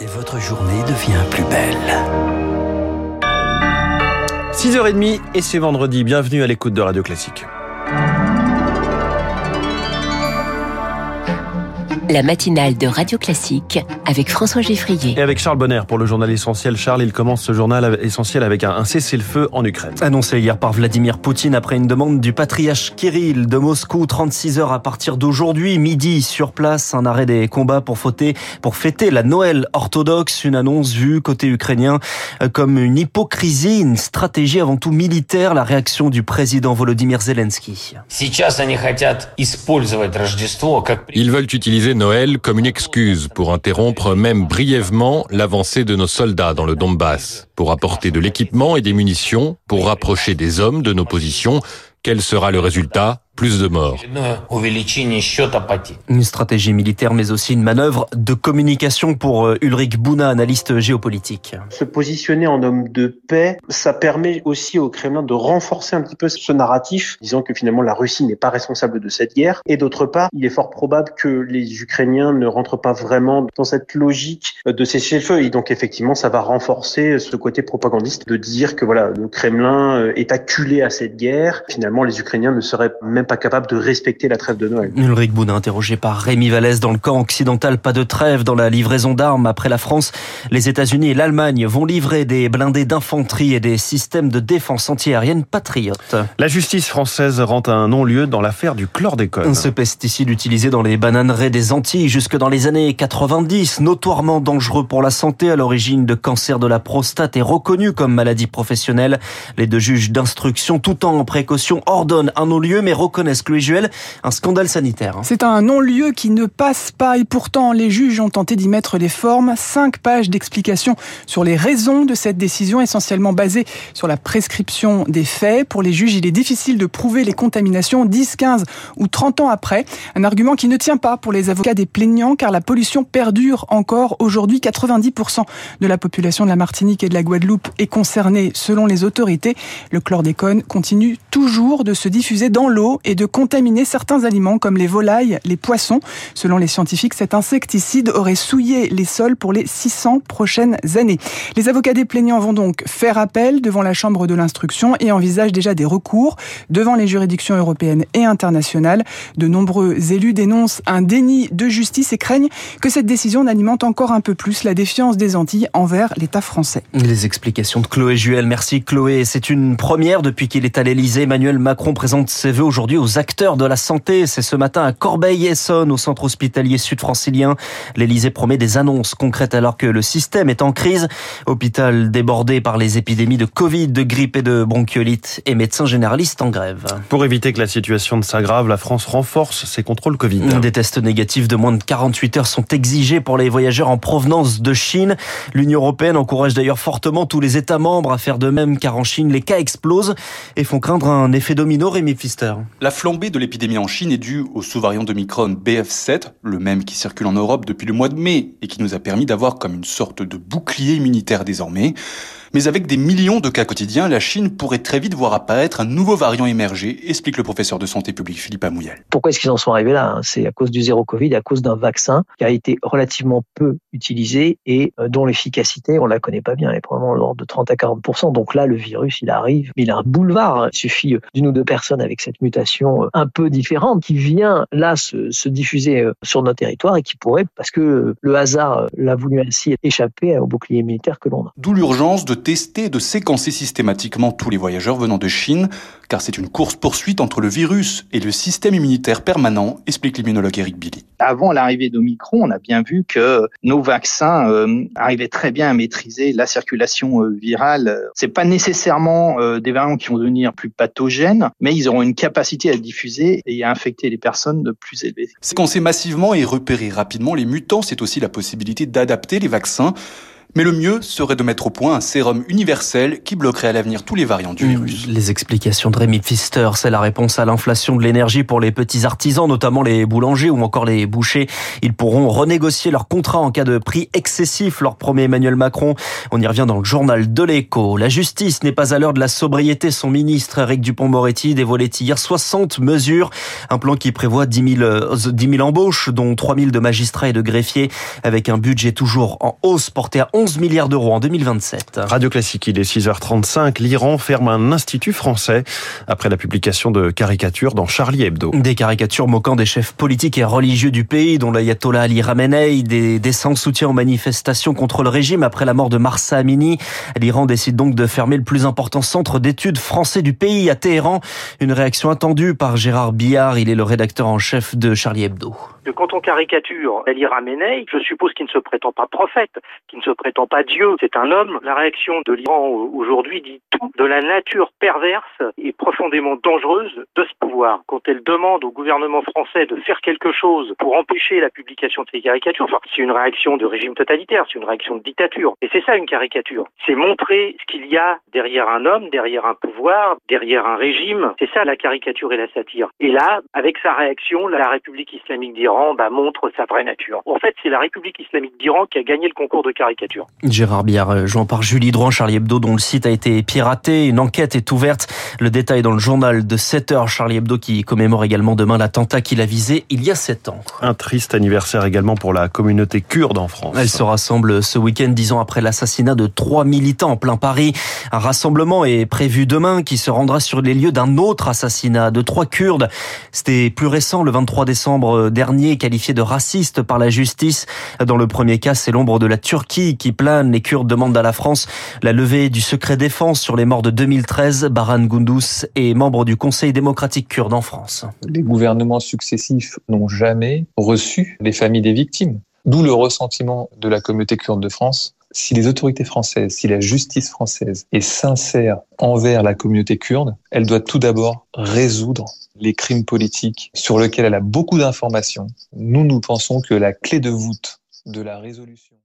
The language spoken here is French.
Et votre journée devient plus belle. 6h30 et c'est vendredi. Bienvenue à l'écoute de Radio Classique. La matinale de Radio Classique avec François Geffrier. Et avec Charles Bonner pour le journal essentiel. Charles, il commence ce journal essentiel avec un cessez-le-feu en Ukraine. Annoncé hier par Vladimir Poutine après une demande du patriarche Kirill de Moscou, 36 heures à partir d'aujourd'hui, midi sur place, un arrêt des combats pour fêter, pour fêter la Noël orthodoxe, une annonce vue côté ukrainien comme une hypocrisie, une stratégie avant tout militaire, la réaction du président Volodymyr Zelensky. Ils veulent utiliser Noël comme une excuse pour interrompre même brièvement l'avancée de nos soldats dans le Donbass, pour apporter de l'équipement et des munitions, pour rapprocher des hommes de nos positions. Quel sera le résultat? Plus de morts. Une stratégie militaire, mais aussi une manœuvre de communication pour euh, Ulrich Bouna, analyste géopolitique. Se positionner en homme de paix, ça permet aussi au Kremlin de renforcer un petit peu ce narratif, disant que finalement la Russie n'est pas responsable de cette guerre. Et d'autre part, il est fort probable que les Ukrainiens ne rentrent pas vraiment dans cette logique de cesser le feu. Et donc effectivement, ça va renforcer ce côté propagandiste de dire que voilà, le Kremlin euh, est acculé à cette guerre. Finalement, les Ukrainiens ne seraient même pas capable de respecter la trêve de Noël. Ulrich Boudin, interrogé par Rémi Vallès dans le camp occidental, pas de trêve dans la livraison d'armes. Après la France, les États-Unis et l'Allemagne vont livrer des blindés d'infanterie et des systèmes de défense antiaérienne patriotes. La justice française rend un non-lieu dans l'affaire du chlordécone. Ce pesticide utilisé dans les bananeraies des Antilles jusque dans les années 90, notoirement dangereux pour la santé à l'origine de cancer de la prostate et reconnu comme maladie professionnelle. Les deux juges d'instruction, tout en précaution, ordonnent un non-lieu mais reconnaissent Louis un scandale sanitaire. Hein. C'est un non-lieu qui ne passe pas et pourtant les juges ont tenté d'y mettre les formes. Cinq pages d'explications sur les raisons de cette décision essentiellement basée sur la prescription des faits. Pour les juges, il est difficile de prouver les contaminations 10, 15 ou 30 ans après. Un argument qui ne tient pas pour les avocats des plaignants car la pollution perdure encore aujourd'hui. 90% de la population de la Martinique et de la Guadeloupe est concernée selon les autorités. Le chlordécone continue toujours de se diffuser dans l'eau et de contaminer certains aliments comme les volailles, les poissons. Selon les scientifiques, cet insecticide aurait souillé les sols pour les 600 prochaines années. Les avocats des plaignants vont donc faire appel devant la Chambre de l'instruction et envisagent déjà des recours devant les juridictions européennes et internationales. De nombreux élus dénoncent un déni de justice et craignent que cette décision n'alimente encore un peu plus la défiance des Antilles envers l'État français. Les explications de Chloé Juel. Merci Chloé. C'est une première depuis qu'il est à l'Elysée. Emmanuel Macron présente ses vœux aujourd'hui aux acteurs de la santé. C'est ce matin à Corbeil-Essonne, au centre hospitalier sud-francilien. L'Elysée promet des annonces concrètes alors que le système est en crise. Hôpital débordé par les épidémies de Covid, de grippe et de bronchiolite et médecins généralistes en grève. Pour éviter que la situation ne s'aggrave, la France renforce ses contrôles Covid. Des tests négatifs de moins de 48 heures sont exigés pour les voyageurs en provenance de Chine. L'Union européenne encourage d'ailleurs fortement tous les États membres à faire de même car en Chine, les cas explosent et font craindre un effet domino, Rémi Pfister. La flambée de l'épidémie en Chine est due au sous-variant de Micron BF7, le même qui circule en Europe depuis le mois de mai et qui nous a permis d'avoir comme une sorte de bouclier immunitaire désormais. Mais avec des millions de cas quotidiens, la Chine pourrait très vite voir apparaître un nouveau variant émerger, explique le professeur de santé publique Philippe Amouyel. Pourquoi est-ce qu'ils en sont arrivés là hein? C'est à cause du zéro Covid, à cause d'un vaccin qui a été relativement peu utilisé et euh, dont l'efficacité, on la connaît pas bien, elle est probablement l'ordre de 30 à 40% Donc là, le virus, il arrive, mais il a un boulevard. Hein. Il suffit d'une ou deux personnes avec cette mutation euh, un peu différente qui vient là se, se diffuser euh, sur notre territoire et qui pourrait, parce que le hasard l'a voulu ainsi, échapper au bouclier militaire que l'on a. D'où l'urgence de tester, de séquencer systématiquement tous les voyageurs venant de Chine, car c'est une course-poursuite entre le virus et le système immunitaire permanent, explique l'immunologue Eric Billy. Avant l'arrivée d'Omicron, on a bien vu que nos vaccins euh, arrivaient très bien à maîtriser la circulation euh, virale. C'est pas nécessairement euh, des variants qui vont devenir plus pathogènes, mais ils auront une capacité à diffuser et à infecter les personnes de plus élevée. Séquencer massivement et repérer rapidement les mutants, c'est aussi la possibilité d'adapter les vaccins Mais le mieux serait de mettre au point un sérum universel qui bloquerait à l'avenir tous les variants du virus. Les explications de Rémi Pfister, c'est la réponse à l'inflation de l'énergie pour les petits artisans, notamment les boulangers ou encore les bouchers. Ils pourront renégocier leur contrat en cas de prix excessif, leur promet Emmanuel Macron. On y revient dans le journal de l'écho. La justice n'est pas à l'heure de la sobriété. Son ministre, Eric Dupont-Moretti, dévoilait hier 60 mesures. Un plan qui prévoit 10 000, 10 000 embauches, dont 3 000 de magistrats et de greffiers, avec un budget toujours en hausse porté à 11 milliards d'euros en 2027. Radio Classique, il est 6h35. L'Iran ferme un institut français après la publication de caricatures dans Charlie Hebdo. Des caricatures moquant des chefs politiques et religieux du pays, dont l'ayatollah Ali Khamenei, des dessins de soutien aux manifestations contre le régime après la mort de Marsa Amini. L'Iran décide donc de fermer le plus important centre d'études français du pays à Téhéran. Une réaction attendue par Gérard Billard, il est le rédacteur en chef de Charlie Hebdo que quand on caricature Ali Ramenei, je suppose qu'il ne se prétend pas prophète, qu'il ne se prétend pas Dieu, c'est un homme. La réaction de l'Iran aujourd'hui dit tout de la nature perverse et profondément dangereuse de ce pouvoir. Quand elle demande au gouvernement français de faire quelque chose pour empêcher la publication de ces caricatures, enfin, c'est une réaction de régime totalitaire, c'est une réaction de dictature. Et c'est ça une caricature. C'est montrer ce qu'il y a derrière un homme, derrière un pouvoir, derrière un régime. C'est ça la caricature et la satire. Et là, avec sa réaction, la République islamique d'Iran bah, montre sa vraie nature. En fait, c'est la République islamique d'Iran qui a gagné le concours de caricature. Gérard Biard, euh, jouant par Julie Drouin, Charlie Hebdo, dont le site a été piraté. Une enquête est ouverte. Le détail dans le journal de 7 heures. Charlie Hebdo qui commémore également demain l'attentat qu'il a visé il y a 7 ans. Un triste anniversaire également pour la communauté kurde en France. Elle se rassemble ce week-end, dix ans après l'assassinat de trois militants en plein Paris. Un rassemblement est prévu demain qui se rendra sur les lieux d'un autre assassinat de trois Kurdes. C'était plus récent, le 23 décembre dernier qualifié de raciste par la justice. Dans le premier cas, c'est l'ombre de la Turquie qui plane. Les Kurdes demandent à la France la levée du secret défense sur les morts de 2013. Baran Gundus est membre du Conseil démocratique kurde en France. Les gouvernements successifs n'ont jamais reçu les familles des victimes. D'où le ressentiment de la communauté kurde de France si les autorités françaises, si la justice française est sincère envers la communauté kurde, elle doit tout d'abord résoudre les crimes politiques sur lesquels elle a beaucoup d'informations. Nous, nous pensons que la clé de voûte de la résolution